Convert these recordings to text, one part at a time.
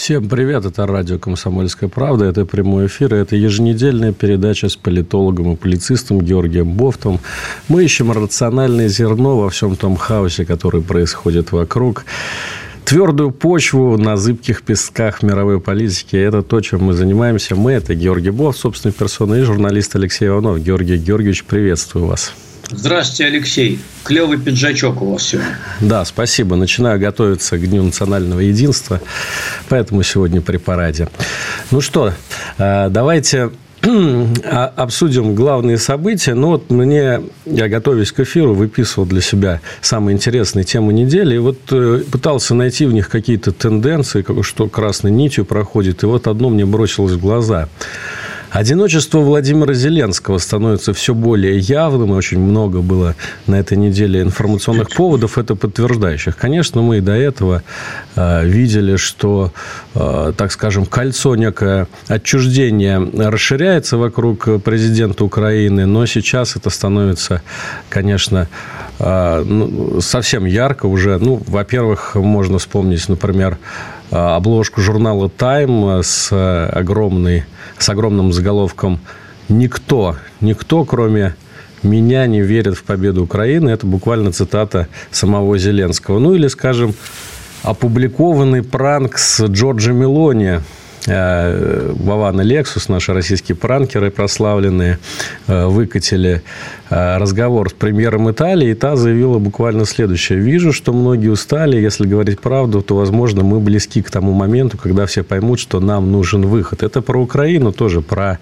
Всем привет, это радио «Комсомольская правда», это прямой эфир, это еженедельная передача с политологом и публицистом Георгием Бофтом. Мы ищем рациональное зерно во всем том хаосе, который происходит вокруг твердую почву на зыбких песках мировой политики. Это то, чем мы занимаемся. Мы – это Георгий Бов, собственной персоной, и журналист Алексей Иванов. Георгий Георгиевич, приветствую вас. Здравствуйте, Алексей. Клевый пиджачок у вас сегодня. Да, спасибо. Начинаю готовиться к Дню национального единства, поэтому сегодня при параде. Ну что, э, давайте обсудим главные события. Ну, вот мне, я готовясь к эфиру, выписывал для себя самые интересные темы недели. И вот э, пытался найти в них какие-то тенденции, что красной нитью проходит. И вот одно мне бросилось в глаза – Одиночество Владимира Зеленского становится все более явным, и очень много было на этой неделе информационных поводов, это подтверждающих. Конечно, мы и до этого э, видели, что, э, так скажем, кольцо некое отчуждение расширяется вокруг президента Украины, но сейчас это становится, конечно, э, ну, совсем ярко уже. Ну, во-первых, можно вспомнить, например, обложку журнала «Тайм» с огромной с огромным заголовком «Никто, никто, кроме меня не верит в победу Украины». Это буквально цитата самого Зеленского. Ну, или, скажем, опубликованный пранк с Джорджи Мелони, э, Вован и Лексус, наши российские пранкеры прославленные, э, выкатили э, разговор с премьером Италии, и та заявила буквально следующее. «Вижу, что многие устали. Если говорить правду, то, возможно, мы близки к тому моменту, когда все поймут, что нам нужен выход». Это про Украину тоже, про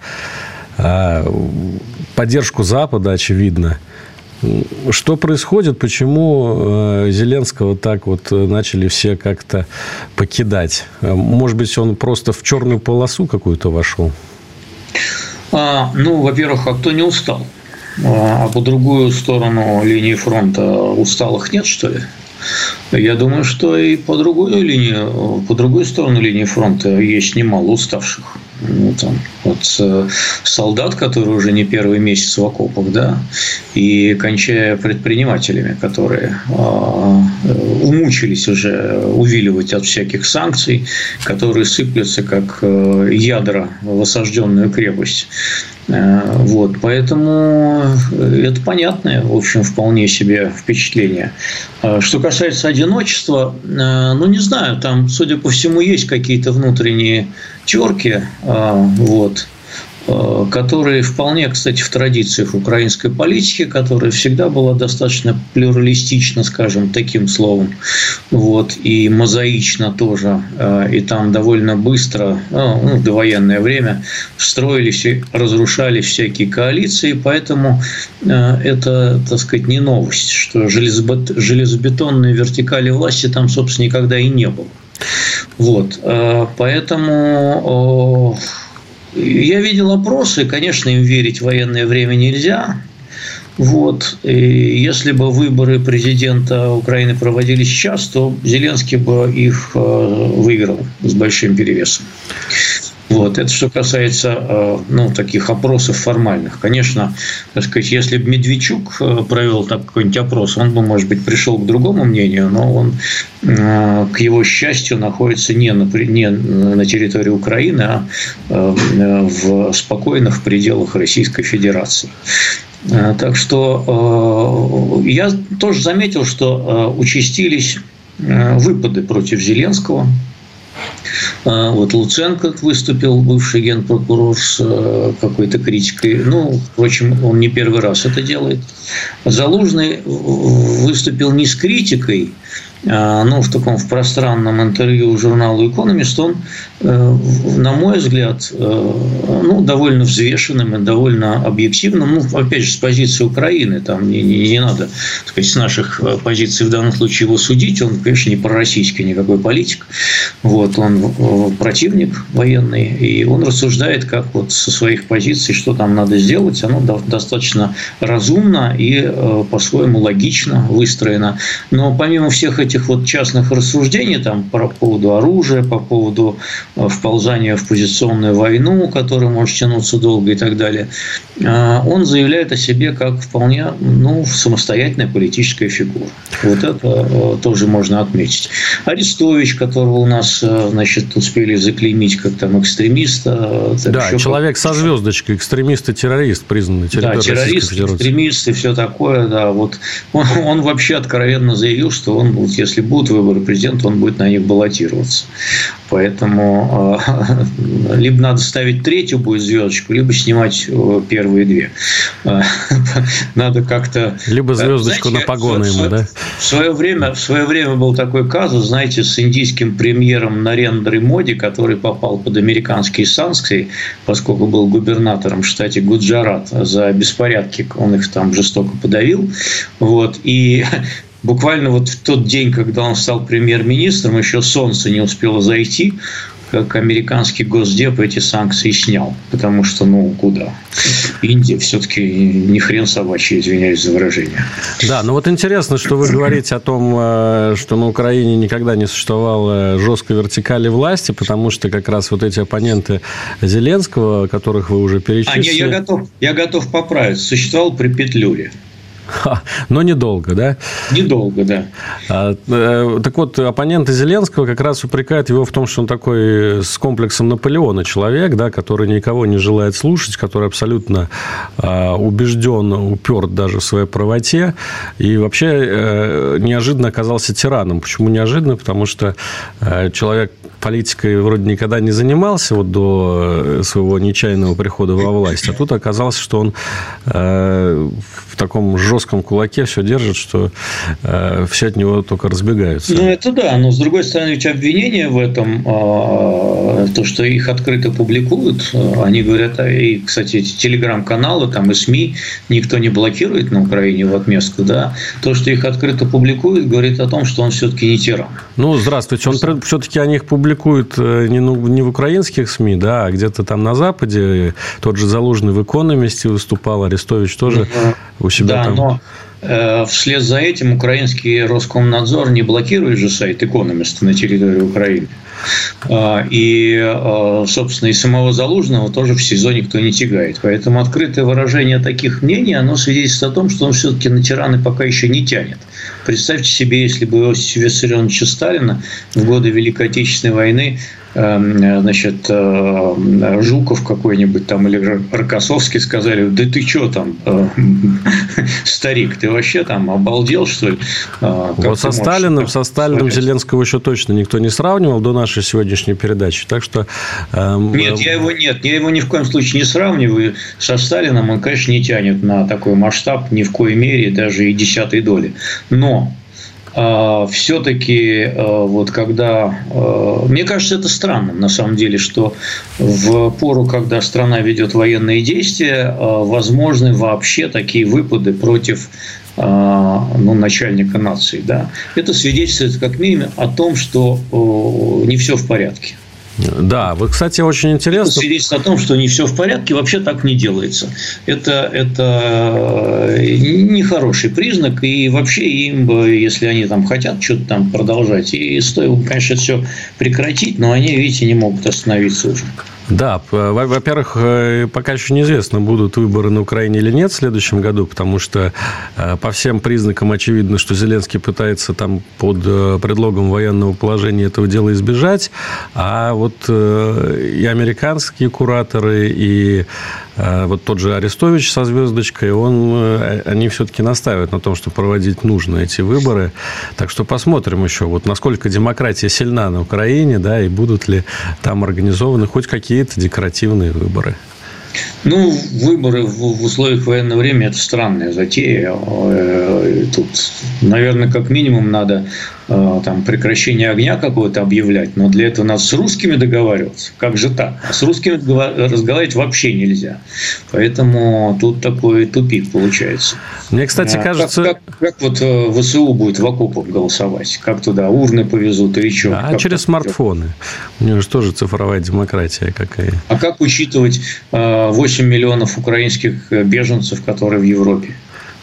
поддержку Запада, очевидно. Что происходит? Почему э, Зеленского так вот начали все как-то покидать? Может быть, он просто в черную полосу какую-то вошел? А, ну, во-первых, а кто не устал? А, а по другую сторону линии фронта усталых нет, что ли? Я думаю, что и по другой линии, по другой сторону линии фронта есть немало уставших. Ну, там, вот э, солдат, которые уже не первый месяц в окопах, да, и кончая предпринимателями, которые э, умучились уже увиливать от всяких санкций, которые сыплются как э, ядра в осажденную крепость. Э, вот, поэтому это понятное, в общем, вполне себе впечатление. Э, что касается одиночества, э, ну, не знаю, там, судя по всему, есть какие-то внутренние терки, вот, Э, которые вполне, кстати, в традициях украинской политики, которая всегда была достаточно плюралистична, скажем, таким словом, вот, и мозаично тоже, э, и там довольно быстро, ну, ну в довоенное время, строились и разрушались всякие коалиции, поэтому э, это, так сказать, не новость, что железобетонной вертикали власти там, собственно, никогда и не было. Вот, поэтому я видел опросы, конечно, им верить в военное время нельзя. Вот. И если бы выборы президента Украины проводились сейчас, то Зеленский бы их э, выиграл с большим перевесом. Вот. Это что касается э, ну, таких опросов формальных. Конечно, так сказать, если бы Медведчук э, провел какой-нибудь опрос, он бы, может быть, пришел к другому мнению, но он, э, к его счастью, находится не на, не на территории Украины, а в спокойных пределах Российской Федерации. Так что я тоже заметил, что участились выпады против Зеленского – вот Луценко выступил, бывший генпрокурор, с э, какой-то критикой. Ну, впрочем, он не первый раз это делает. Залужный выступил не с критикой, а, ну, в таком в пространном интервью журналу «Экономист» он на мой взгляд, э, ну, довольно взвешенным и довольно объективным. Ну, опять же, с позиции Украины, там не, не, не надо, так сказать, с наших э, позиций в данном случае его судить. Он, конечно, не пророссийский никакой политик. Вот, он противник военный, и он рассуждает, как вот со своих позиций, что там надо сделать. Оно достаточно разумно и по-своему логично выстроено. Но помимо всех этих вот частных рассуждений там, по поводу оружия, по поводу вползания в позиционную войну, которая может тянуться долго и так далее, а, он заявляет о себе как вполне ну, самостоятельная политическая фигура. Вот это э, тоже можно отметить. Арестович, которого у нас э, значит, успели заклеймить как там экстремиста. Э, да, человек со звездочкой, экстремист и террорист, признанный Да, террорист, экстремист и все такое. Да, вот он, он вообще откровенно заявил, что он, вот, если будут выборы президента, он будет на них баллотироваться. Поэтому э, либо надо ставить третью будет звездочку, либо снимать э, первые две. Э, надо как-то... Либо звездочку знаете, на погоны ему, да? В свое, время, в свое время был такой казус, знаете, с индийским премьером Нарендри Моди, который попал под американские санкции, поскольку был губернатором в штате Гуджарат за беспорядки, он их там жестоко подавил. Вот, и буквально вот в тот день, когда он стал премьер-министром, еще солнце не успело зайти, как американский госдеп эти санкции снял. Потому что, ну, куда? Индия все-таки не хрен собачий, извиняюсь за выражение. Да, ну вот интересно, что вы говорите о том, э, что на Украине никогда не существовало жесткой вертикали власти, потому что как раз вот эти оппоненты Зеленского, которых вы уже перечислили... А, не, я готов, я готов поправить. Существовал при Петлюре. Но недолго, да? Недолго, да. А, э, так вот, оппоненты Зеленского как раз упрекают его в том, что он такой с комплексом Наполеона человек, да, который никого не желает слушать, который абсолютно а, убежден, уперт даже в своей правоте, и вообще э, неожиданно оказался тираном. Почему неожиданно? Потому что э, человек политикой вроде никогда не занимался вот до своего нечаянного прихода во власть, а тут оказалось, что он таком жестком кулаке все держит, что э, все от него только разбегаются. Ну, это да, но с другой стороны, ведь обвинения в этом, э, то, что их открыто публикуют, э, они говорят, а, и, кстати, эти телеграм-каналы, там и СМИ никто не блокирует на Украине в отместку, да, то, что их открыто публикуют, говорит о том, что он все-таки не тиран. Ну, здравствуйте, он все-таки о них публикует э, не, ну, не в украинских СМИ, да, а где-то там на Западе, тот же Залужный в «Экономисте» выступал, Арестович тоже угу. У себя да, там. Но Э, вслед за этим украинский Роскомнадзор не блокирует же сайт «Экономиста» на территории Украины. А, и, э, собственно, и самого Залужного тоже в СИЗО никто не тягает. Поэтому открытое выражение таких мнений, оно свидетельствует о том, что он все-таки на тираны пока еще не тянет. Представьте себе, если бы Иосифа Виссарионовича Сталина в годы Великой Отечественной войны значит, э, Жуков какой-нибудь там или Рокоссовский сказали, да ты что там, э, старик, ты вообще там обалдел, что ли? Э, как вот со Сталиным, со Сталиным Зеленского еще точно никто не сравнивал до нашей сегодняшней передачи, так что... Эм, нет, я его нет, я его ни в коем случае не сравниваю со Сталином, он, конечно, не тянет на такой масштаб ни в коей мере, даже и десятой доли. Но а, все-таки а, вот когда... А, мне кажется, это странным на самом деле, что в пору, когда страна ведет военные действия, возможны вообще такие выпады против ну, начальника нации. Да? Это свидетельствует как минимум о том, что не все в порядке. Да, вы, кстати, очень интересно. Это свидетельствует о том, что не все в порядке, вообще так не делается. Это, это э, нехороший признак, и вообще им бы, если они там хотят что-то там продолжать, и стоило конечно, все прекратить, но они, видите, не могут остановиться уже. Да, во-первых, э, пока еще неизвестно, будут выборы на Украине или нет в следующем году, потому что э, по всем признакам очевидно, что Зеленский пытается там под э, предлогом военного положения этого дела избежать, а вот и американские кураторы, и вот тот же Арестович со звездочкой, он, они все-таки настаивают на том, что проводить нужно эти выборы. Так что посмотрим еще, вот насколько демократия сильна на Украине, да, и будут ли там организованы хоть какие какие-то декоративные выборы. Ну, выборы в условиях военного времени – это странная затея. Э, тут, наверное, как минимум надо там, прекращение огня какое-то объявлять, но для этого надо с русскими договариваться. Как же так? А с русскими разговаривать вообще нельзя. Поэтому тут такой тупик получается. Мне, кстати, а кажется... Как, как, как вот э, ВСУ будет в окопах голосовать? Как туда урны повезут или что? А как через смартфоны. У него же тоже цифровая демократия какая. А как учитывать 8 миллионов украинских беженцев, которые в Европе?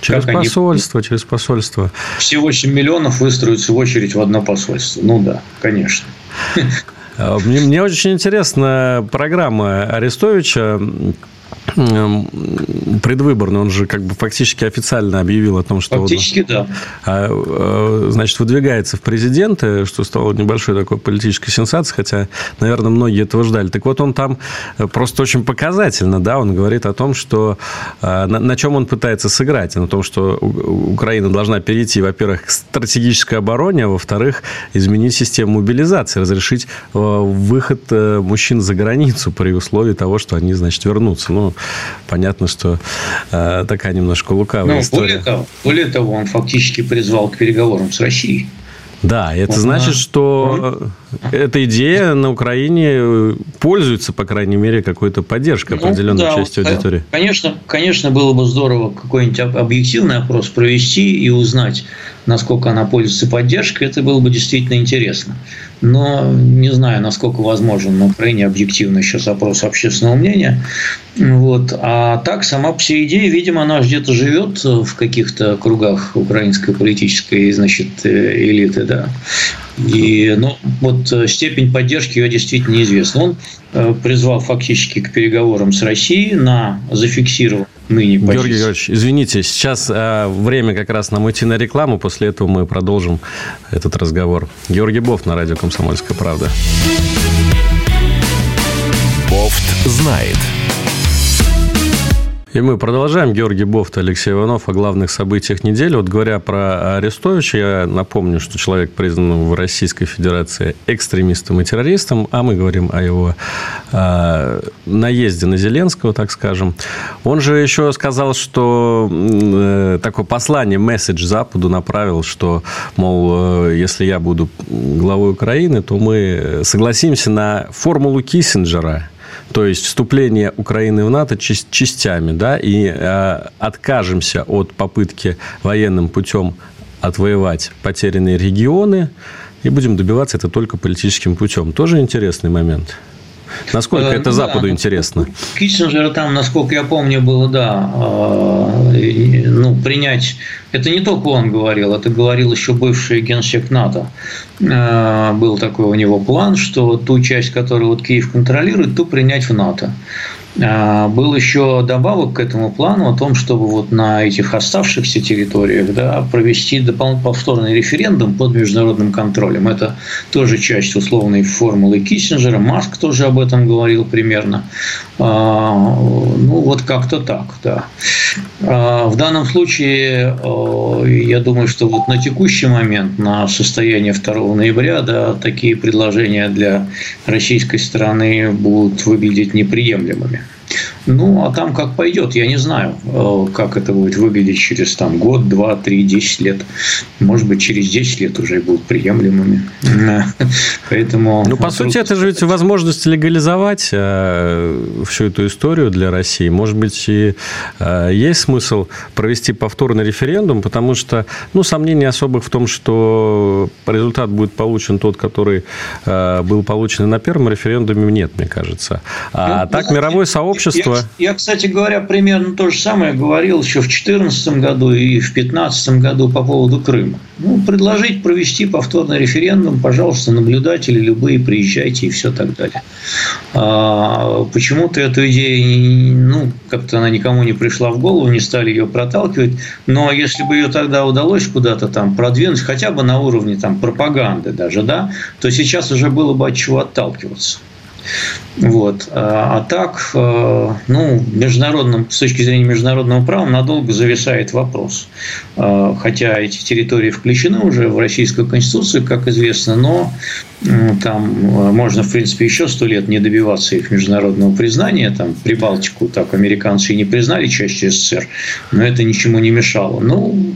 Через как посольство, они... через посольство. Все 8 миллионов выстроятся в очередь в одно посольство. Ну да, конечно. А, мне, мне очень интересна программа Арестовича предвыборный, он же как бы фактически официально объявил о том, что... Фактически, вот, да. А, а, значит, выдвигается в президенты, что стало небольшой такой политической сенсацией, хотя, наверное, многие этого ждали. Так вот, он там просто очень показательно, да, он говорит о том, что на, на чем он пытается сыграть, на том, что Украина должна перейти, во-первых, к стратегической обороне, а во-вторых, изменить систему мобилизации, разрешить выход э, мужчин за границу при условии того, что они, значит, вернутся. Ну, понятно, что э, такая немножко лукавая ну, история. Более того, более того, он фактически призвал к переговорам с Россией. Да, это значит, что эта идея на Украине пользуется, по крайней мере, какой-то поддержкой ну, определенной да, части аудитории. Конечно, конечно, было бы здорово какой-нибудь объективный опрос провести и узнать, насколько она пользуется поддержкой. Это было бы действительно интересно но не знаю, насколько возможен на Украине объективно сейчас опрос общественного мнения. Вот. А так, сама по себе идея, видимо, она где-то живет в каких-то кругах украинской политической значит, э, элиты. Да. И ну, вот степень поддержки ее действительно неизвестна. Он э, призвал фактически к переговорам с Россией на зафиксировал ныне. Георгий Георгиевич, извините, сейчас э, время как раз нам уйти на рекламу, после этого мы продолжим этот разговор. Георгий Бов на радио «Комсомольская правда». Бофт знает. И мы продолжаем. Георгий Бофт, Алексей Иванов о главных событиях недели. Вот говоря про Арестовича, я напомню, что человек признан в Российской Федерации экстремистом и террористом, а мы говорим о его э, наезде на Зеленского, так скажем. Он же еще сказал, что э, такое послание, месседж Западу направил, что, мол, э, если я буду главой Украины, то мы согласимся на формулу Киссинджера – то есть вступление Украины в НАТО частями, да, и э, откажемся от попытки военным путем отвоевать потерянные регионы и будем добиваться это только политическим путем. Тоже интересный момент. Насколько это Западу да. интересно? Киссинджера там, насколько я помню, было, да, э, ну, принять... Это не только он говорил, это говорил еще бывший генсек НАТО. Э, был такой у него план, что ту часть, которую вот Киев контролирует, ту принять в НАТО. А, был еще добавок к этому плану о том, чтобы вот на этих оставшихся территориях да, провести повторный референдум под международным контролем. Это тоже часть условной формулы Киссинджера. Маск тоже об этом говорил примерно. А, ну, вот как-то так, да. А, в данном случае, я думаю, что вот на текущий момент, на состояние 2 ноября, да, такие предложения для российской стороны будут выглядеть неприемлемыми. Ну, а там как пойдет, я не знаю, э, как это будет выглядеть через там, год, два, три, десять лет. Может быть, через десять лет уже будут приемлемыми. Поэтому... Ну, по сути, это же ведь возможность легализовать э, всю эту историю для России. Может быть, и э, есть смысл провести повторный референдум, потому что, ну, сомнений особых в том, что результат будет получен тот, который был получен на первом референдуме, нет, мне кажется. А ну, так мировое сообщество я, кстати говоря, примерно то же самое говорил еще в 2014 году и в 2015 году по поводу Крыма. Ну, предложить провести повторный референдум, пожалуйста, наблюдатели любые, приезжайте и все так далее. А, почему-то эту идею, ну, как-то она никому не пришла в голову, не стали ее проталкивать. Но если бы ее тогда удалось куда-то там продвинуть, хотя бы на уровне там пропаганды даже, да, то сейчас уже было бы от чего отталкиваться. Вот. А, а так, э, ну, международным, с точки зрения международного права надолго зависает вопрос. А, хотя эти территории включены уже в Российскую Конституцию, как известно, но там э, можно, в принципе, еще сто лет не добиваться их международного признания. Там Прибалтику так американцы и не признали частью СССР, но это ничему не мешало. Ну,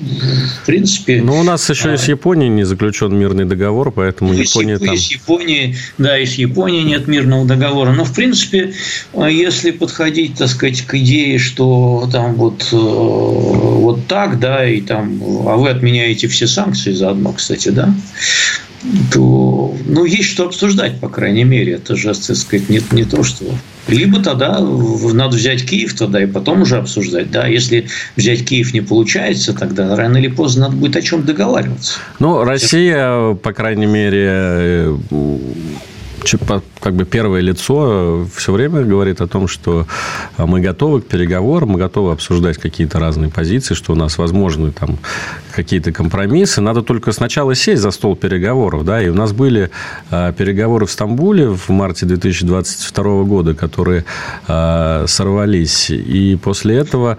в принципе... Ну, у нас еще а... и с Японией не заключен мирный договор, поэтому ну, Япония там... И с Японией, да, и с Японией нет мирного договора. Но, в принципе, э, если подходить, так сказать, к идее, что там вот, э, вот так, да, и там, а вы отменяете все санкции заодно, кстати, да, то ну, есть что обсуждать, по крайней мере. Это же, так сказать, не, не то, что... Либо тогда надо взять Киев тогда и потом уже обсуждать. Да, если взять Киев не получается, тогда рано или поздно надо будет о чем договариваться. Ну, Россия, по крайней мере, э, как бы первое лицо все время говорит о том, что а, мы готовы к переговорам, мы готовы обсуждать какие-то разные позиции, что у нас возможны там какие-то компромиссы. Надо только сначала сесть за стол переговоров. Да? И у нас были а, переговоры в Стамбуле в марте 2022 года, которые а, сорвались. И после этого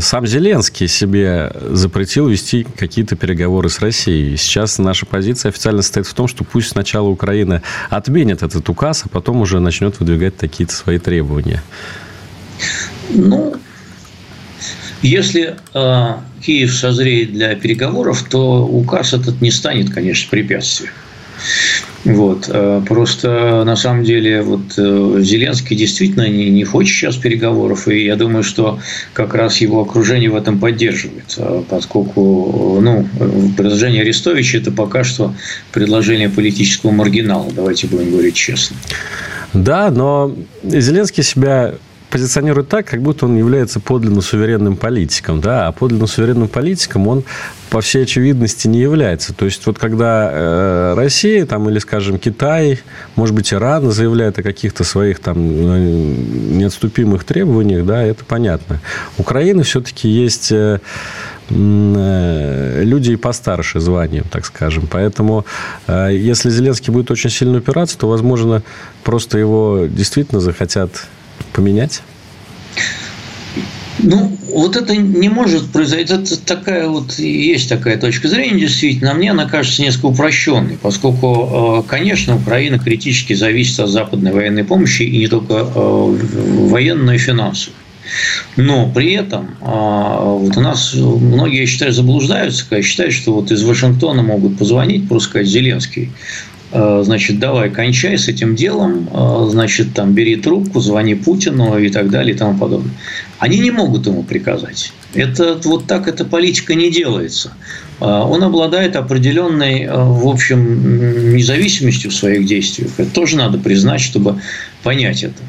сам Зеленский себе запретил вести какие-то переговоры с Россией. Сейчас наша позиция официально стоит в том, что пусть сначала Украина отменит этот указ, а потом уже начнет выдвигать какие-то свои требования? Ну, если э, Киев созреет для переговоров, то указ этот не станет, конечно, препятствием. Вот. Э, просто на самом деле вот э, Зеленский действительно не, не хочет сейчас переговоров, и я думаю, что как раз его окружение в этом поддерживает, поскольку ну, предложение Арестовича – это пока что предложение политического маргинала, давайте будем говорить честно. Да, но Зеленский себя позиционирует так, как будто он является подлинно суверенным политиком, да, а подлинно суверенным политиком он по всей очевидности не является. То есть вот когда э, Россия там или, скажем, Китай, может быть, Иран заявляет о каких-то своих там э, неотступимых требованиях, да, это понятно. Украина все-таки есть э, э, люди и постарше званием, так скажем. Поэтому, э, если Зеленский будет очень сильно упираться, то, возможно, просто его действительно захотят поменять? Ну, вот это не может произойти. Это такая вот, есть такая точка зрения, действительно. Мне она кажется несколько упрощенной, поскольку, э, конечно, Украина критически зависит от западной военной помощи, и не только э, военной, но и финансовой. Но при этом э, вот у нас многие, я считаю, заблуждаются, когда считают, что вот из Вашингтона могут позвонить, просто сказать, Зеленский, значит, давай, кончай с этим делом, э, значит, там, бери трубку, звони Путину и так далее и тому подобное. Они не могут ему приказать. Это вот так эта политика не делается. Э, он обладает определенной, в общем, независимостью в своих действиях. Это тоже надо признать, чтобы понять это.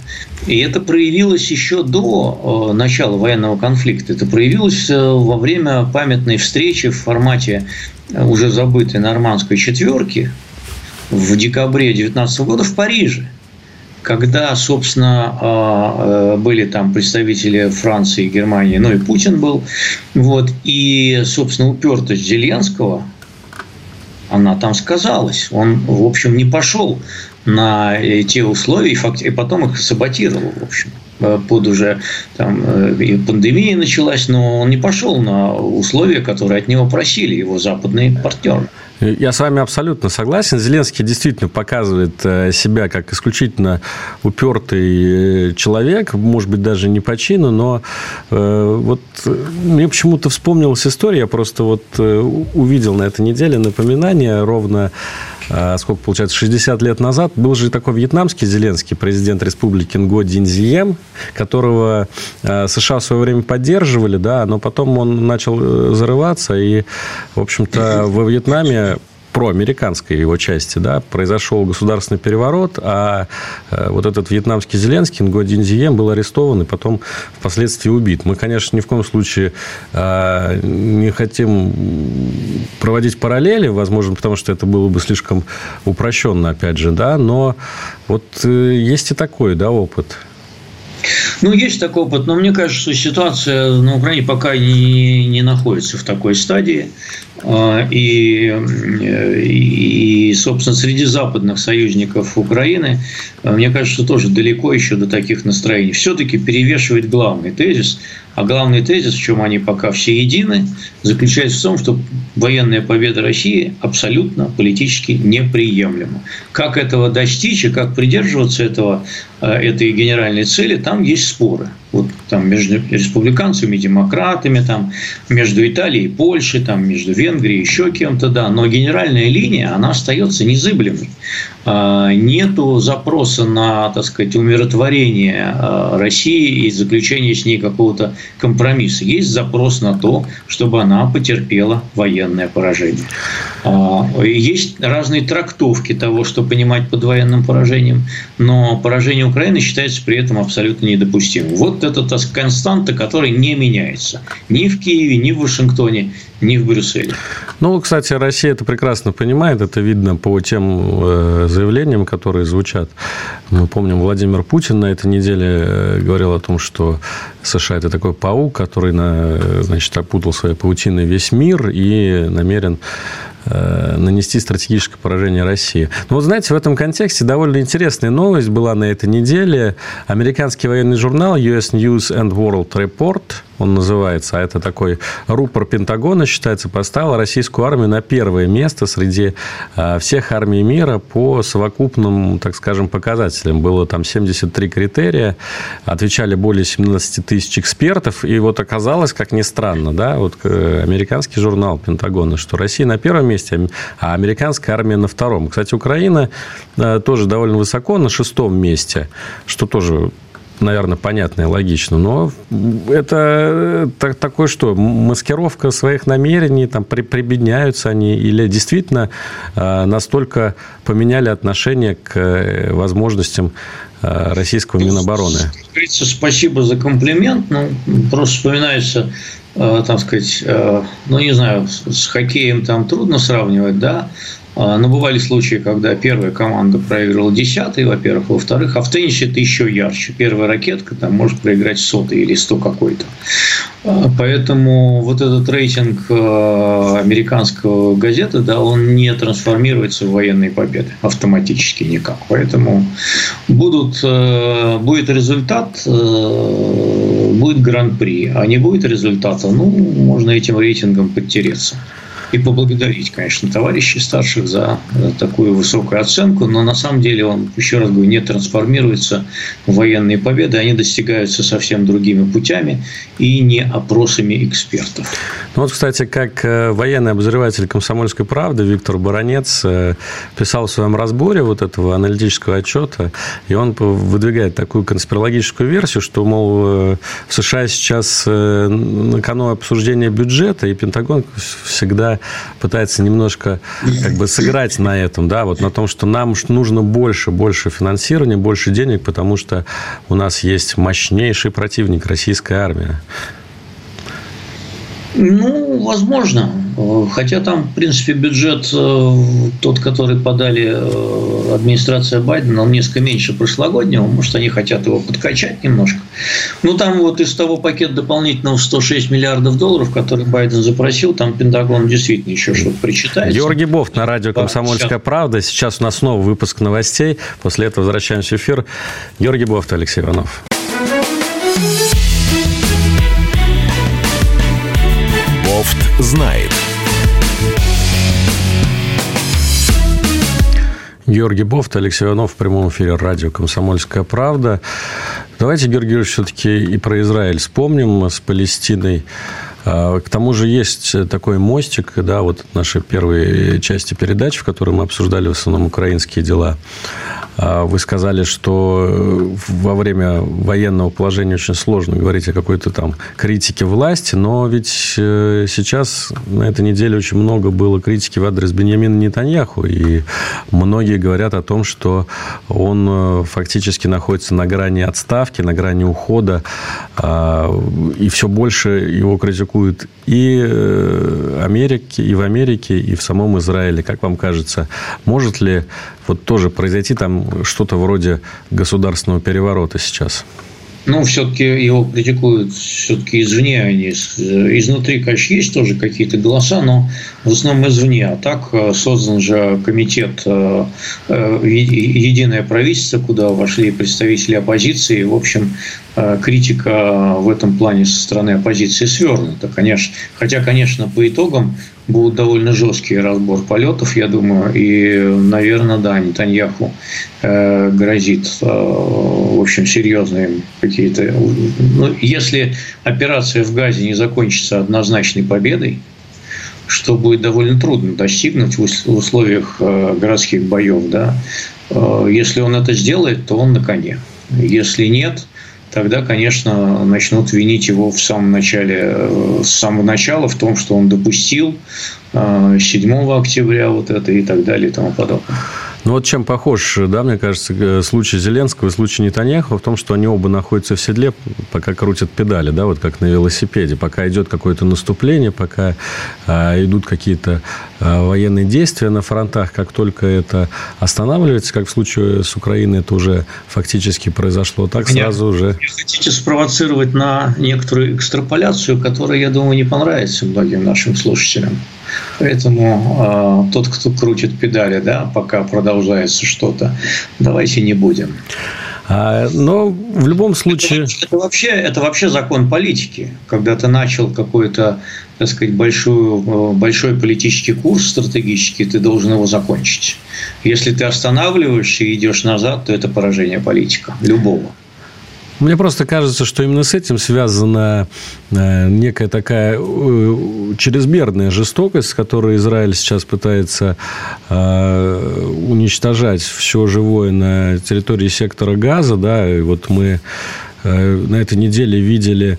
И это проявилось еще до начала военного конфликта. Это проявилось во время памятной встречи в формате уже забытой нормандской четверки в декабре 2019 года в Париже, когда, собственно, а, э, были там представители Франции и Германии, ну и Путин был, вот, и, собственно, упертость Зеленского, она там сказалась. Он, в общем, не пошел на те условия и потом их саботировал, в общем э, под уже там э, и пандемия началась, но он не пошел на условия, которые от него просили его западные партнеры. Я с вами абсолютно согласен. Зеленский действительно показывает э, себя как исключительно упертый э, человек, может быть, даже не по чину, но э, вот мне почему-то вспомнилась история, я просто вот увидел на этой неделе напоминание ровно сколько получается, 60 лет назад, был же такой вьетнамский Зеленский, президент республики Нго Динзием, которого а, США в свое время поддерживали, да, но потом он начал э, зарываться, и, в общем-то, во Вьетнаме проамериканской его части, да, произошел государственный переворот, а э, вот этот вьетнамский Зеленский, Ngo Дин Зием, был арестован и потом впоследствии убит. Мы, конечно, ни в коем случае э, не хотим проводить параллели, возможно, потому что это было бы слишком упрощенно, опять же, да, но вот э, есть и такой, да, опыт. Ну, есть такой опыт, но мне кажется, что ситуация на Украине пока не, не находится в такой стадии. А, и, и, собственно, среди западных союзников Украины, а, мне кажется, тоже далеко еще до таких настроений. Все-таки перевешивает главный тезис А главный тезис, в чем они пока все едины, заключается в том, что военная победа России абсолютно политически неприемлема. Как этого достичь и как придерживаться этого, э, этой генеральной цели, там есть споры. Вот там между республиканцами и демократами, там, между Италией и Польшей, там, между Венгрией еще кем-то, да. Но генеральная линия, она остается незыблемой. А, нету запроса на, так сказать, умиротворение а, России и заключение с ней какого-то компромисса. Есть запрос на то, чтобы она потерпела военное поражение. А, есть разные трактовки того, что понимать под военным поражением, но поражение Украины считается при этом абсолютно недопустимым. Вот это та константа, которая не меняется ни в Киеве, ни в Вашингтоне, ни в Брюсселе. Ну, кстати, Россия это прекрасно понимает, это видно по тем э, заявлениям, которые звучат. Мы помним, Владимир Путин на этой неделе э, говорил о том, что США – это такой паук, который на, значит, опутал своей паутиной весь мир и намерен Э, нанести стратегическое поражение России. Но вот знаете, в этом контексте довольно интересная новость была на этой неделе. Американский военный журнал US News and World Report – он называется, а это такой рупор Пентагона, считается, поставил российскую армию на первое место среди а, всех армий мира по совокупным, так скажем, показателям. Было там 73 критерия, отвечали более 17 тысяч экспертов, и вот оказалось, как ни странно, да, вот э, американский журнал Пентагона, что Россия на первом месте, а американская армия на втором. Кстати, Украина э, тоже довольно высоко, на шестом месте, что тоже наверное, понятно и логично, но это так, такое что, маскировка своих намерений, там при, прибедняются они или действительно э, настолько поменяли отношение к э, возможностям э, российского Минобороны? Спасибо за комплимент. Ну, просто вспоминается, э, так сказать, э, ну, не знаю, с хоккеем там трудно сравнивать, да, но бывали случаи, когда первая команда проигрывала десятый, во-первых. Во-вторых, а в теннисе это еще ярче. Первая ракетка там может проиграть сотый или сто какой-то. А, поэтому вот этот рейтинг а, американского газеты, да, он не трансформируется в военные победы автоматически никак. Поэтому будут, будет результат, будет гран-при, а не будет результата, ну, можно этим рейтингом подтереться и поблагодарить, конечно, товарищей старших за такую высокую оценку, но на самом деле он, еще раз говорю, не трансформируется в военные победы, они достигаются совсем другими путями и не опросами экспертов. Ну вот, кстати, как э, военный обозреватель «Комсомольской правды» Виктор Баранец э, писал в своем разборе вот этого аналитического отчета, и он выдвигает такую конспирологическую версию, что, мол, э, в США сейчас на кону обсуждения бюджета, и Пентагон всегда пытается немножко как бы сыграть на этом, да, вот на том, что нам нужно больше, больше финансирования, больше денег, потому что у нас есть мощнейший противник, российская армия. Ну, возможно. Хотя там, в принципе, бюджет э, тот, который подали э, администрация Байдена, он несколько меньше прошлогоднего. Может, они хотят его подкачать немножко. Ну, там вот из того пакета дополнительного 106 миллиардов долларов, который Байден запросил, там Пентагон действительно еще что-то причитает. Георгий Бофт на радио «Комсомольская правда». Сейчас у нас снова выпуск новостей. После этого возвращаемся в эфир. Георгий Бофт, Алексей Иванов. Знает. Георгий Бофт, Алексей Иванов в прямом эфире радио «Комсомольская правда». Давайте, Георгий Георгиевич, все-таки и про Израиль вспомним с Палестиной. А, к тому же есть такой мостик, да, вот наши первые части передач, в которой мы обсуждали в основном украинские дела. А, вы сказали, что во время военного положения очень сложно говорить о какой-то там критике власти, но ведь э, сейчас на этой неделе очень много было критики в адрес Беньямина Нетаньяху, и многие говорят о том, что он э, фактически находится на грани отставки, на грани ухода, а, и все больше его критикуют и э, Америке, и в Америке, и в самом Израиле. Как вам кажется, может ли вот тоже произойти там что-то вроде государственного переворота сейчас? Ну, все-таки его критикуют все-таки извне, а не изнутри, конечно, есть тоже какие-то голоса, но в основном извне. А так э, создан же комитет э, э, «Единое правительство», куда вошли представители оппозиции. В общем, критика в этом плане со стороны оппозиции свернута, конечно. Хотя, конечно, по итогам будут довольно жесткий разбор полетов, я думаю, и, наверное, да, Нетаньяху э, грозит, э, в общем, серьезные какие-то... Ну, если операция в Газе не закончится однозначной победой, что будет довольно трудно достигнуть в условиях э, городских боев, да, если он это сделает, то он на коне. Если нет, тогда, конечно, начнут винить его в самом начале, э, с самого начала в том, что он допустил 7 э, октября вот это и так далее и тому подобное. Ну вот чем похож, да, мне кажется, э, случай Зеленского и случай Нетаньяху в том, что они оба находятся в седле, пока крутят педали, да, вот как на велосипеде, пока идет какое-то наступление, пока а, идут какие-то а, военные действия на фронтах, как только это останавливается, как в случае с Украиной, это уже фактически произошло, так Меня, сразу уже... Хотите спровоцировать на некоторую экстраполяцию, которая, я думаю, не понравится многим нашим слушателям. Поэтому э, тот, кто крутит педали, да, пока продолжается что-то, давайте не будем. А, но в любом случае... Это, это, вообще, это вообще закон политики. Когда ты начал какой-то, так сказать, большую, большой политический курс стратегический, ты должен его закончить. Если ты останавливаешься и идешь назад, то это поражение политика. Любого. Мне просто кажется, что именно с этим связана э, некая такая э, чрезмерная жестокость, с которой Израиль сейчас пытается э, уничтожать все живое на территории сектора Газа. Да, и вот мы на этой неделе видели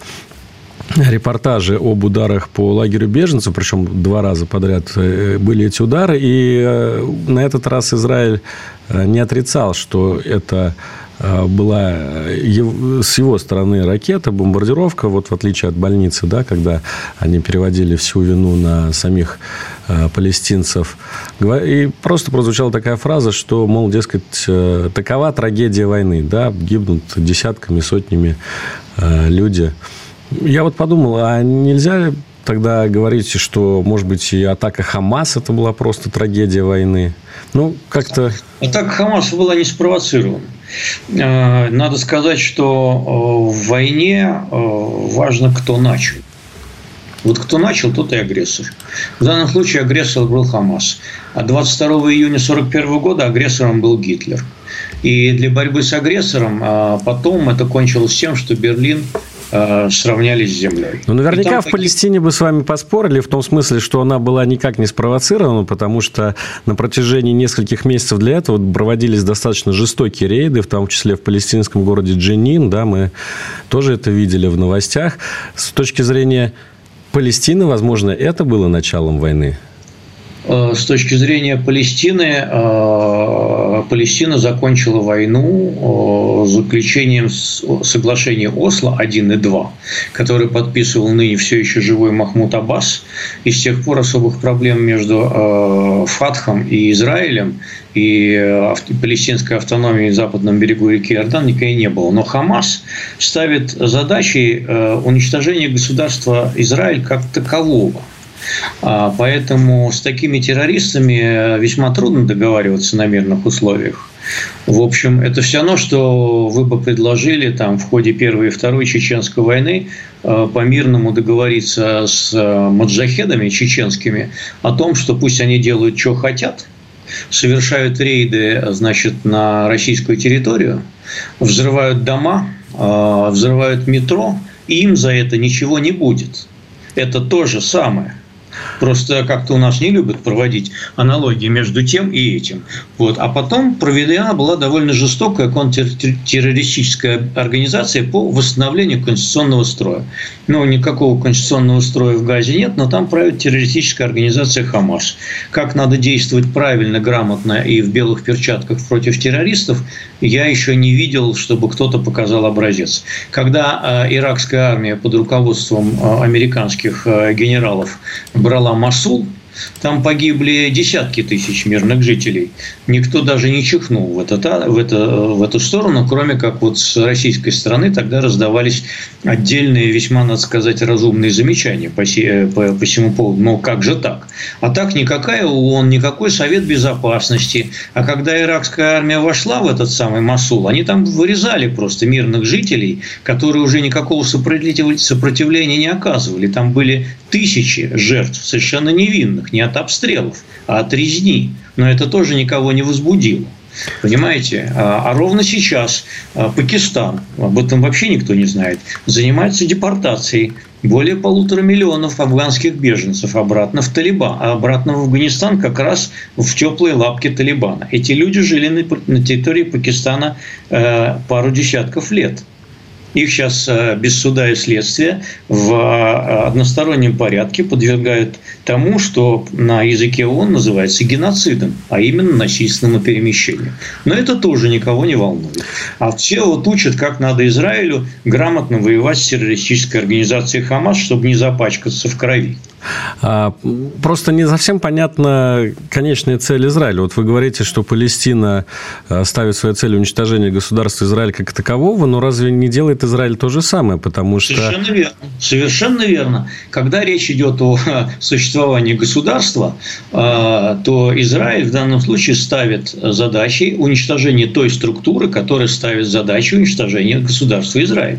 репортажи об ударах по лагерю беженцев, причем два раза подряд были эти удары, и на этот раз Израиль не отрицал, что это была э, с его стороны ракета, бомбардировка, вот в отличие от больницы, да, когда они переводили всю вину на самих э, палестинцев. И просто прозвучала такая фраза, что, мол, дескать, такова трагедия войны, да, гибнут десятками, сотнями люди. Я вот подумал, а нельзя тогда говорить, что, может быть, и атака Хамас это была просто трагедия войны? Ну, как-то... Атака Хамаса была не спровоцирована. Э, надо сказать, что э, в войне э, важно, кто начал. Вот кто начал, тот и агрессор. В данном случае агрессор был Хамас. А 22 июня 1941 года агрессором был Гитлер. И для борьбы с агрессором потом это кончилось тем, что Берлин сравнялись с землей. Ну, наверняка в такие... Палестине бы с вами поспорили в том смысле, что она была никак не спровоцирована, потому что на протяжении нескольких месяцев для этого проводились достаточно жестокие рейды, в том числе в палестинском городе Дженин, да, мы тоже это видели в новостях. С точки зрения Палестины, возможно, это было началом войны? Э, с точки зрения Палестины, э, Палестина закончила войну э, заключением соглашения Осло 1 и 2, который подписывал ныне все еще живой Махмуд Аббас. И с тех пор особых проблем между Фатхом и Израилем и палестинской автономией в западном берегу реки Иордан никогда не было. Но Хамас ставит задачей уничтожения государства Израиль как такового – поэтому с такими террористами весьма трудно договариваться на мирных условиях. В общем, это все равно, что вы бы предложили там, в ходе Первой и Второй Чеченской войны а, по-мирному договориться с а, маджахедами чеченскими о том, что пусть они делают, что хотят, совершают рейды значит, на российскую территорию, взрывают дома, взрывают метро, и им за это ничего не будет. Это то же самое. Просто как-то у нас не любят проводить аналогии между тем и этим. Вот. А потом проведена была довольно жестокая контртеррористическая организация по восстановлению конституционного строя. Ну, никакого конституционного строя в Газе нет, но там правит террористическая организация Хамас. Как надо действовать правильно, грамотно и в белых перчатках против террористов, я еще не видел, чтобы кто-то показал образец. Когда э, иракская армия под руководством э, американских э, генералов брала Масул, Там погибли десятки тысяч мирных жителей. Никто даже не чихнул в, это, в, это, в эту сторону, кроме как вот с российской стороны тогда раздавались отдельные, весьма, надо сказать, разумные замечания по, по, по всему поводу. Но как же так? А так никакая ООН, никакой Совет Безопасности. А когда иракская армия вошла в этот самый Масул, они там вырезали просто мирных жителей, которые уже никакого сопротивления не оказывали. Там были тысячи жертв, совершенно невинных, не от обстрелов, а от резни. Но это тоже никого не возбудило. Понимаете? А, а ровно сейчас а, Пакистан, об этом вообще никто не знает, занимается депортацией более полутора миллионов афганских беженцев обратно в Талибан, а обратно в Афганистан как раз в теплые лапки Талибана. Эти люди жили на территории Пакистана э, пару десятков лет. Их сейчас э, без суда и следствия в э, одностороннем порядке подвергают тому, что на языке ООН называется геноцидом, а именно насильственному перемещению. Но это тоже никого не волнует. А все вот учат, как надо Израилю грамотно воевать с террористической организацией Хамас, чтобы не запачкаться в крови. А, просто не совсем понятна конечная цель Израиля. Вот вы говорите, что Палестина э, ставит своей целью уничтожение государства Израиль как такового, но разве не делает Израиль то же самое? Потому что... Совершенно верно. Совершенно верно. Когда речь идет о существовании государства, э, то Израиль в данном случае ставит задачей уничтожения той структуры, которая ставит задачу уничтожения государства Израиль.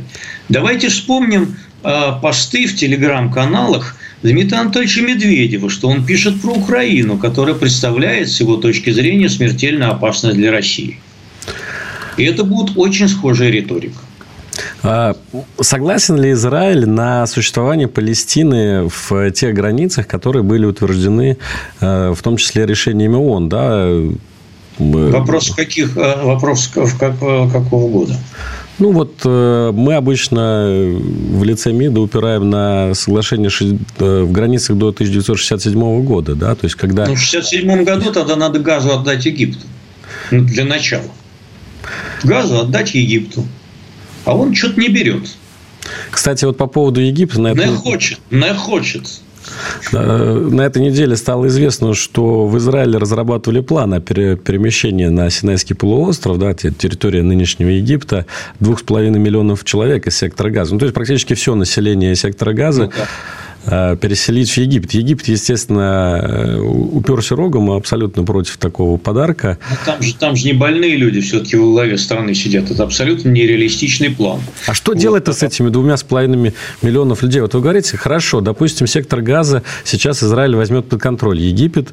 Давайте вспомним э, посты в телеграм-каналах Дмитрия Анатольевича Медведева, что он пишет про Украину, которая представляет с его точки зрения смертельно опасной для России. И это будет очень схожая риторика. А согласен ли Израиль на существование Палестины в тех границах, которые были утверждены, э, в том числе решениями ООН? Да? Вопрос каких? Э, вопрос какого года? Ну, вот э, мы обычно в лице МИДа упираем на соглашение э, в границах до 1967 года, да, то есть когда... Ну, в 1967 году тогда надо газу отдать Египту ну, для начала. Газу отдать Египту, а он что-то не берет. Кстати, вот по поводу Египта... На это... Не хочет, не хочет. На этой неделе стало известно, что в Израиле разрабатывали план о перемещении на Синайский полуостров, да, территория нынешнего Египта, двух с половиной миллионов человек из сектора газа. Ну, то есть, практически все население сектора газа. Ну, Э, переселить в Египет. Египет, естественно, э, уперся рогом абсолютно против такого подарка. Но ну, там же, там же не больные люди все-таки в главе страны сидят. Это абсолютно нереалистичный план. А что вот. делать-то с этими двумя с половиной миллионов людей? Вот вы говорите, хорошо, допустим, сектор газа сейчас Израиль возьмет под контроль. Египет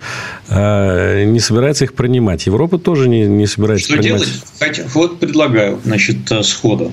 э, не собирается их принимать. Европа тоже не, не собирается что принимать. Что делать? Хотя, вот предлагаю, значит, э, сходу.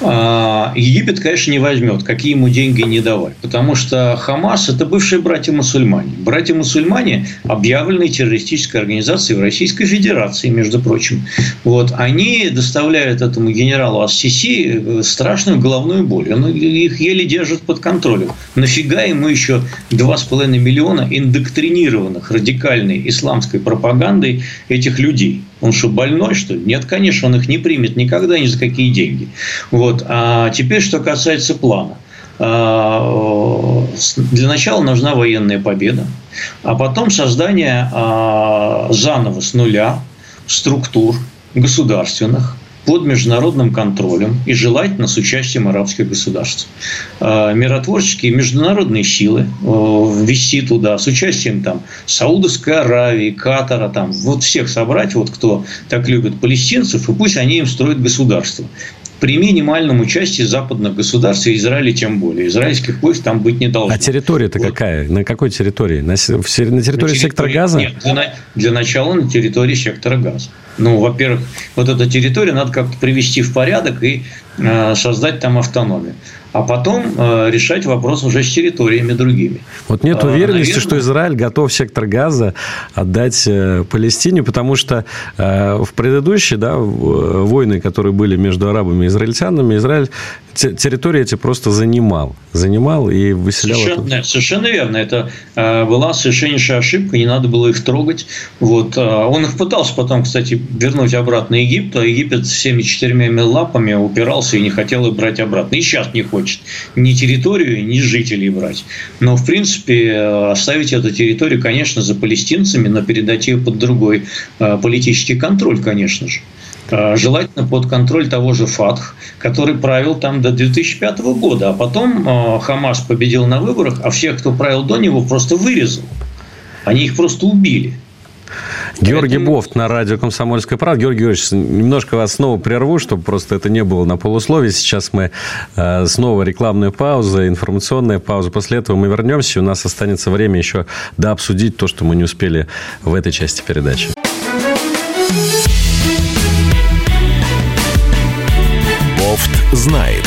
А, Египет, конечно, не возьмет, какие ему деньги не давать. Потому что Хамас – это бывшие братья-мусульмане. Братья-мусульмане – объявленные террористической организацией в Российской Федерации, между прочим. Вот. Они доставляют этому генералу Ассиси э, страшную головную боль. Он их еле держит под контролем. Нафига ему еще 2,5 миллиона индоктринированных радикальной исламской пропагандой этих людей? Он что, больной, что ли? Нет, конечно, он их не примет никогда ни за какие деньги. Вот. А теперь, что касается плана. А, для начала нужна военная победа, а потом создание а, заново с нуля структур государственных под международным контролем и желательно с участием арабских государств. А, миротворческие международные силы ввести туда с участием там Саудовской Аравии, Катара, там вот всех собрать, вот кто так любит палестинцев, и пусть они им строят государство при минимальном участии западных государств и Израиля тем более. Израильских войск там быть не должно. А территория-то вот. какая? На какой территории? На, на территории, на территории сектора газа? Нет, для, для начала на территории сектора газа. Ну, во-первых, вот эта территория надо как-то привести в порядок и э, создать там автономию а потом э, решать вопрос уже с территориями другими. Вот нет а, уверенности, Наверное... что Израиль готов сектор Газа отдать э, Палестине, потому что э, в предыдущие да, войны, которые были между арабами и израильтянами, Израиль территории эти просто занимал. Занимал и выселял. Совершенно, совершенно верно. Это была совершеннейшая ошибка, не надо было их трогать. Вот. Он их пытался потом, кстати, вернуть обратно Египту, а Египет всеми четырьмя лапами упирался и не хотел их брать обратно. И сейчас не хочет хочет ни территорию, ни жителей брать. Но, в принципе, оставить эту территорию, конечно, за палестинцами, но передать ее под другой политический контроль, конечно же. Желательно под контроль того же ФАТХ, который правил там до 2005 года. А потом Хамас победил на выборах, а всех, кто правил до него, просто вырезал. Они их просто убили. Георгий Поэтому... Бофт на радио «Комсомольская правда». Георгий Георгиевич, немножко вас снова прерву, чтобы просто это не было на полусловии. Сейчас мы э, снова рекламная пауза, информационная пауза. После этого мы вернемся. У нас останется время еще дообсудить то, что мы не успели в этой части передачи. Бофт знает.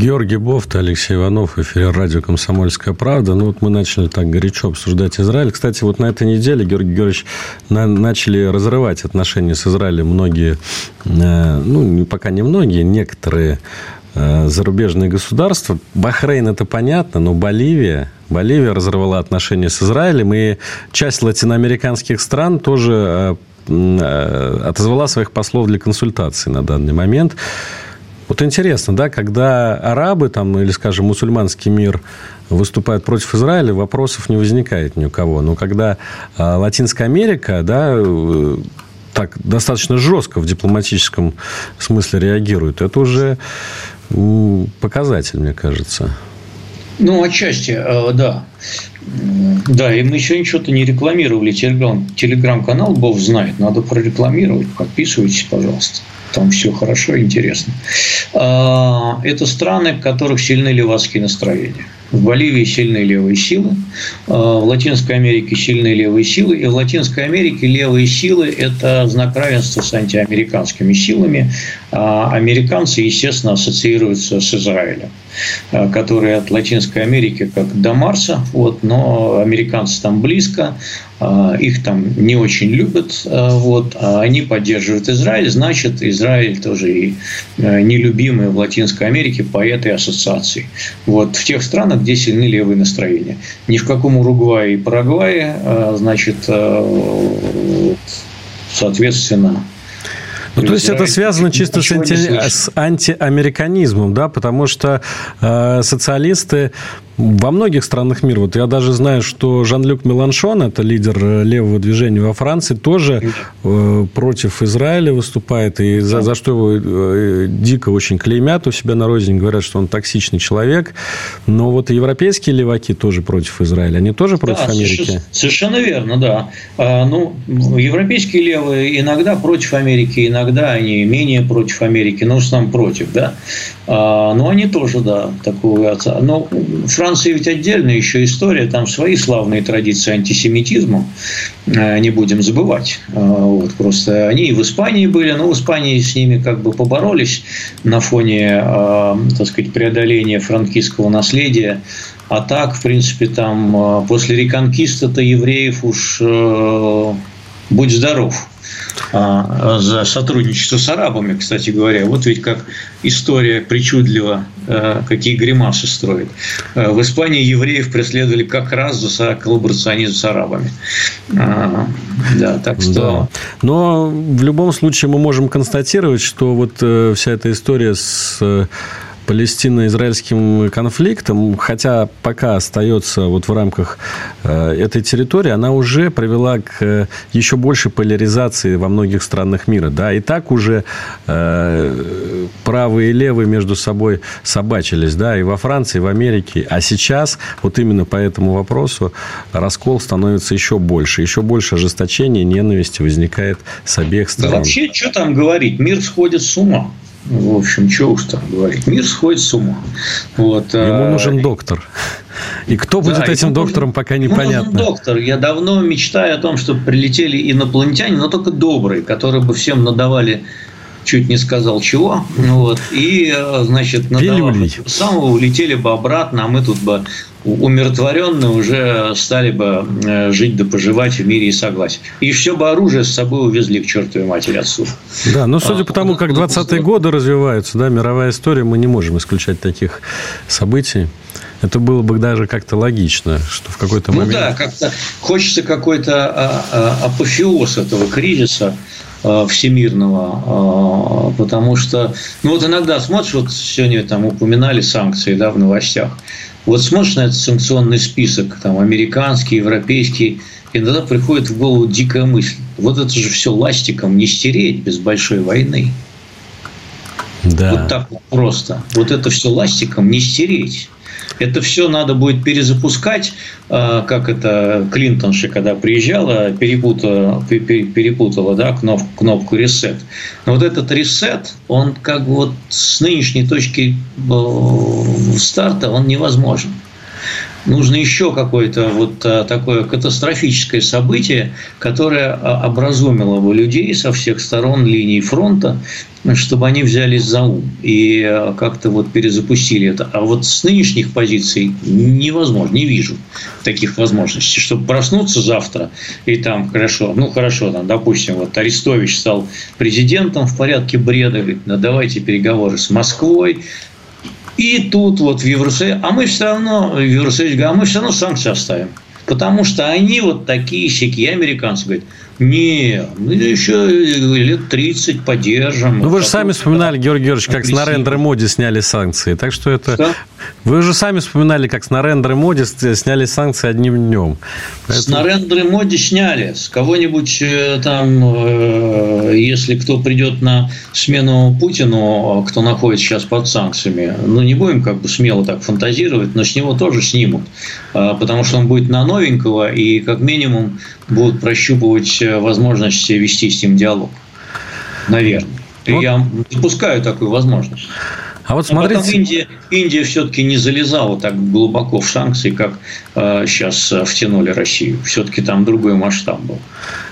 Георгий Бофт, Алексей Иванов, эфир радио «Комсомольская правда». Ну, вот мы начали так горячо обсуждать Израиль. Кстати, вот на этой неделе, Георгий Георгиевич, на, начали разрывать отношения с Израилем многие, э, ну, пока не многие, некоторые э, зарубежные государства. Бахрейн – это понятно, но Боливия, Боливия разорвала отношения с Израилем, и часть латиноамериканских стран тоже э, э отозвала своих послов для консультаций на данный момент. Вот интересно, да, когда арабы там, или, скажем, мусульманский мир выступают против Израиля, вопросов не возникает ни у кого. Но когда а, Латинская Америка, да, э, так достаточно жестко в дипломатическом смысле реагирует, это уже показатель, мне кажется. Ну, отчасти, э, да. Да, и мы еще что-то не рекламировали. Телеграм, телеграм-канал Бог знает. Надо прорекламировать. Подписывайтесь, пожалуйста. Там все хорошо интересно. А, это страны, в которых сильны левацкие настроения. В Боливии сильные левые силы, а, в Латинской Америке сильные левые силы, и в Латинской Америке левые силы – это знак равенства с антиамериканскими силами. А американцы, естественно, ассоциируются с Израилем, который от Латинской Америки как до Марса, вот, но американцы там близко, а, их там не очень любят, а, вот, а они поддерживают Израиль, значит, Израиль тоже и нелюбимый в Латинской Америке по этой ассоциации. Вот, в тех странах, где сильны левые настроения. Ни в каком Уругвае и Парагвае, значит, соответственно, ну, то есть это связано чисто с, анти... с антиамериканизмом, да, потому что э, социалисты во многих странах мира, вот я даже знаю, что Жан-Люк Меланшон, это лидер э, левого движения во Франции, тоже э, против Израиля выступает, и за, за что его э, дико очень клеймят у себя на родине, говорят, что он токсичный человек. Но вот европейские леваки тоже против Израиля, они тоже против да, Америки? Совершенно верно, да. А, ну, европейские левые иногда против Америки, иногда они менее против Америки, но в основном против, да. А, но они тоже, да, такую... Но Франция ведь отдельная еще история, там свои славные традиции антисемитизма, э, не будем забывать. А, вот, просто они и в Испании были, но в Испании с ними как бы поборолись на фоне, а, так сказать, преодоления франкистского наследия. А так, в принципе, там после реконкиста-то евреев уж э, будь здоров. А, за сотрудничество с арабами, кстати говоря. Вот ведь как история причудлива, э, какие гримасы строит. Э, в Испании евреев преследовали как раз за коллаборационизм с арабами. А, да, так что... Да. Но в любом случае мы можем констатировать, что вот э, вся эта история с палестино-израильским конфликтом, хотя пока остается вот в рамках э, этой территории, она уже привела к э, еще большей поляризации во многих странах мира. Да? И так уже э, правые и левые между собой собачились, да, и во Франции, и в Америке. А сейчас вот именно по этому вопросу раскол становится еще больше. Еще больше ожесточения, ненависти возникает с обеих сторон. Вообще, что там говорить? Мир сходит с ума. В общем, что уж там говорить. Мир сходит с ума. Вот. Ему а, нужен доктор. И кто будет да, этим доктором, нужен, пока непонятно. Нужен доктор. Я давно мечтаю о том, чтобы прилетели инопланетяне, но только добрые, которые бы всем надавали чуть не сказал чего, вот, и, э, значит, надавав самого улетели бы обратно, а мы тут бы умиротворенно уже стали бы э, жить да поживать в мире и согласии. И все бы оружие с собой увезли к чертовой матери отсюда. Да, но судя а, по тому, как 20-е годы развиваются, да, мировая история, мы не можем исключать таких событий. Это было бы даже как-то логично, что в какой-то момент... Ну да, как-то хочется какой-то а, а, апофеоз этого кризиса, всемирного, потому что, ну вот иногда смотришь, вот сегодня там упоминали санкции, да, в новостях, вот смотришь на этот санкционный список, там, американский, европейский, иногда приходит в голову дикая мысль. Вот это же все ластиком не стереть без большой войны. Да. Вот так вот просто. Вот это все ластиком не стереть. Это все надо будет перезапускать, а, как это Клинтонша, когда приезжала, перепутала, перепутала да, кнопку, кнопку ресет. Но вот этот ресет, он как вот с нынешней точки э, старта, он невозможен нужно еще какое-то вот а, такое катастрофическое событие, которое а, образумило бы людей со всех сторон линии фронта, чтобы они взялись за ум и а, как-то вот перезапустили это. А вот с нынешних позиций невозможно, не вижу таких возможностей, чтобы проснуться завтра и там хорошо, ну хорошо, там, допустим, вот Арестович стал президентом в порядке бреда, говорит, ну давайте переговоры с Москвой, и тут вот в Евросоюзе, а мы все равно, в Евросоюзе, а мы все равно санкции оставим. Потому что они вот такие сякие, американцы говорят, не, мы еще лет 30 поддержим. Ну, вы же сами вспоминали, Георгий Георгиевич, как с Нарендра Моди сняли санкции. Так что это... Что? Вы же сами вспоминали, как с Нарендра Моди сняли санкции одним днем. Поэтому... С Нарендра Моди сняли. С кого-нибудь э, там, э, если кто придет на смену Путину, кто находится сейчас под санкциями, ну, не будем как бы смело так фантазировать, но с него тоже снимут. А, потому что он будет на новенького, и как минимум будут прощупывать э, возможности вести с ним диалог. Наверное. Вот. Я допускаю такую возможность. А вот смотрите... А потом Индия, Индия все-таки не залезала так глубоко в санкции, как э, сейчас э, втянули Россию. Все-таки там другой масштаб был.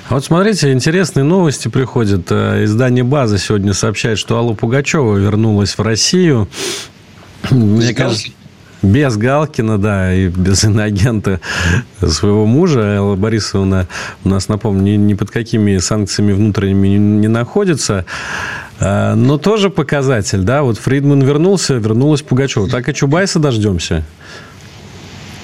А вот смотрите, интересные новости приходят. Э, издание «База» сегодня сообщает, что Алла Пугачева вернулась в Россию. Мне кажется, без Галкина, да, и без иноагента своего мужа. Элла Борисовна у нас, напомню, ни, ни под какими санкциями внутренними не, не находится. А, но тоже показатель, да, вот Фридман вернулся, вернулась Пугачева. Так и Чубайса дождемся.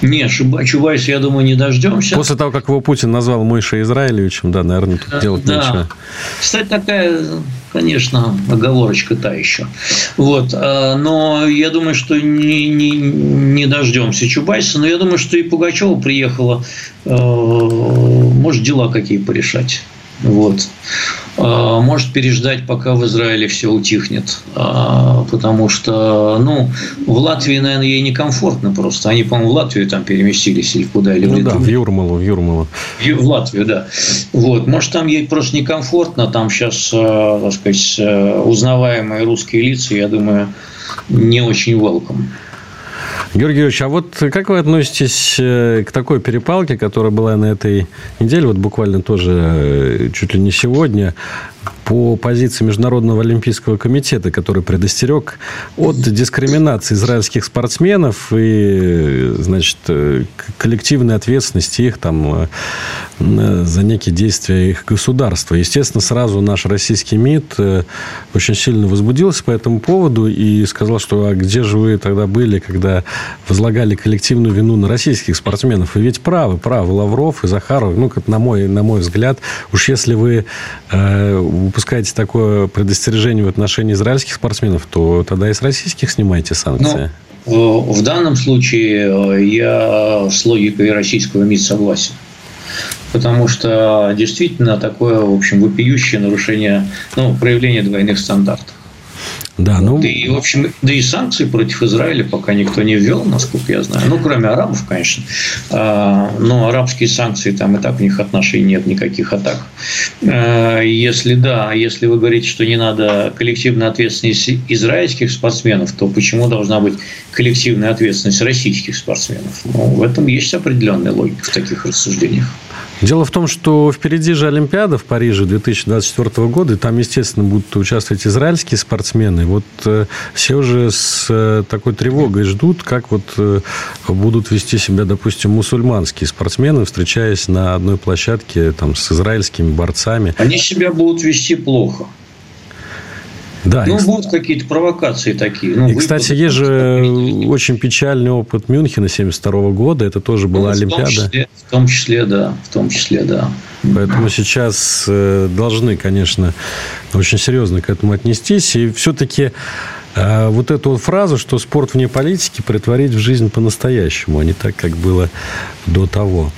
Не, Чубайса, я думаю, не дождемся. После того, как его Путин назвал Мойшей Израилевичем, да, наверное, тут делать да. нечего. Кстати, такая, конечно, оговорочка та еще. Вот. А, но я думаю, что не, не, не дождемся Чубайса. Но я думаю, что и Пугачева приехала, э, может, дела какие порешать. Вот. А, может переждать, пока в Израиле все утихнет. А, потому что, ну, в Латвии, наверное, ей некомфортно просто. Они, по-моему, в Латвию там переместились или куда, или ну, в да, в Юрмалу, в Юрмалу. В Латвию, да. Вот. Может, там ей просто некомфортно. Там сейчас, а, так сказать, узнаваемые русские лица, я думаю, не очень welcome. Георгий Георгиевич, а вот как вы относитесь э, к такой перепалке, которая была на этой неделе, вот буквально тоже э, чуть ли не сегодня, по позиции Международного олимпийского комитета, который предостерег от дискриминации израильских спортсменов и, значит, коллективной ответственности их там э, за некие действия их государства. Естественно, сразу наш российский МИД э, очень сильно возбудился по этому поводу и сказал, что а где же вы тогда были, когда возлагали коллективную вину на российских спортсменов? И ведь правы, правы Лавров и Захаров, ну, как на мой, на мой взгляд, уж если вы э, выпускаете такое предостережение в отношении израильских спортсменов, то тогда и с российских снимаете санкции. Ну, в данном случае э, я с логикой российского МИД согласен. Потому что действительно такое, в общем, вопиющее нарушение, ну, проявление двойных стандартов. Да, ну... Да и, в общем, да и санкции против Израиля пока никто не ввел, насколько я знаю. Ну, кроме арабов, конечно. А, но арабские санкции, там и так в них отношений нет никаких атак. А, если да, если вы говорите, что не надо коллективной ответственности израильских спортсменов, то почему должна быть коллективная ответственность российских спортсменов? Ну, в этом есть определенная логика в таких рассуждениях. Дело в том, что впереди же Олимпиада в Париже 2024 года, и там, естественно, будут участвовать израильские спортсмены. Вот э, все уже с э, такой тревогой ждут, как вот э, будут вести себя, допустим, мусульманские спортсмены, встречаясь на одной площадке там, с израильскими борцами. Они себя будут вести плохо. Да, ну, и... будут какие-то провокации такие. Ну, и, кстати, есть же очень печальный опыт Мюнхена 72 года. Это тоже была ну, Олимпиада. В том, числе, в том числе, да. В том числе, да. Поэтому сейчас э, должны, конечно, очень серьезно к этому отнестись. И все-таки э, вот эту вот фразу, что спорт вне политики, притворить в жизнь по-настоящему, а не так, как было до того.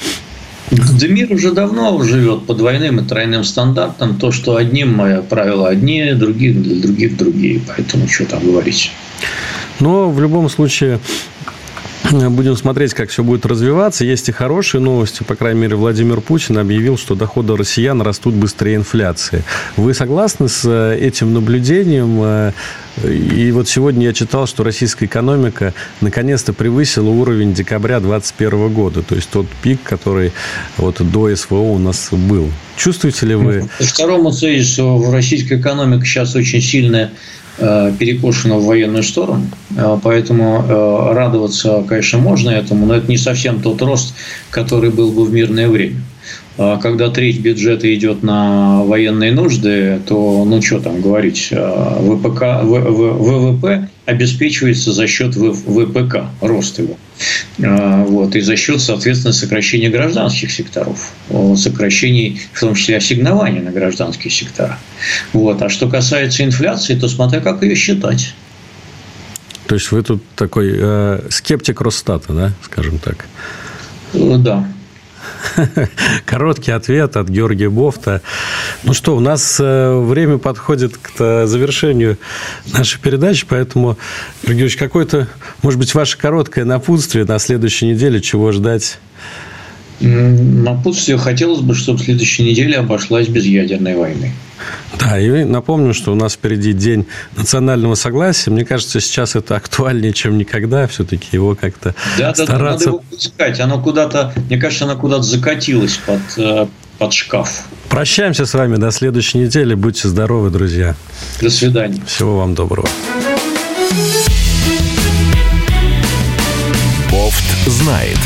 Да мир уже давно живет по двойным и тройным стандартам. То, что одним правила одни, других для других другие. Поэтому что там говорить. Но в любом случае Будем смотреть, как все будет развиваться. Есть и хорошие новости. По крайней мере, Владимир Путин объявил, что доходы россиян растут быстрее инфляции. Вы согласны с э, этим наблюдением? Э, и вот сегодня я читал, что российская экономика наконец-то превысила уровень декабря 2021 года. То есть тот пик, который вот до СВО у нас был. Чувствуете ли вы... Второму тезису российская экономика сейчас очень сильная Э, перекошено в военную сторону. Э, поэтому э, радоваться, конечно, можно этому, но это не совсем тот рост, который был бы в мирное время. Когда треть бюджета идет на военные нужды, то, ну, что там говорить, ВПК, ВВП обеспечивается за счет ВПК, рост его. А, вот, и за счет, соответственно, сокращения гражданских секторов, сокращений, в том числе ассигнования на гражданские сектора. Вот. А что касается инфляции, то смотря как ее считать. То есть вы тут такой э, скептик Росстата, да, скажем так? Да. Короткий ответ от Георгия Бофта. Ну что, у нас э, время подходит к завершению нашей передачи, поэтому, Георгий какое-то, может быть, ваше короткое напутствие на следующей неделе, чего ждать? Напутствие хотелось бы, чтобы следующая неделя обошлась без ядерной войны. Да, и напомню, что у нас впереди День национального согласия. Мне кажется, сейчас это актуальнее, чем никогда. Все-таки его как-то да, стараться... Да, надо его искать. Оно куда-то, мне кажется, оно куда-то закатилось под, э, под шкаф. Прощаемся с вами до следующей недели. Будьте здоровы, друзья. До свидания. Всего вам доброго. Бофт знает.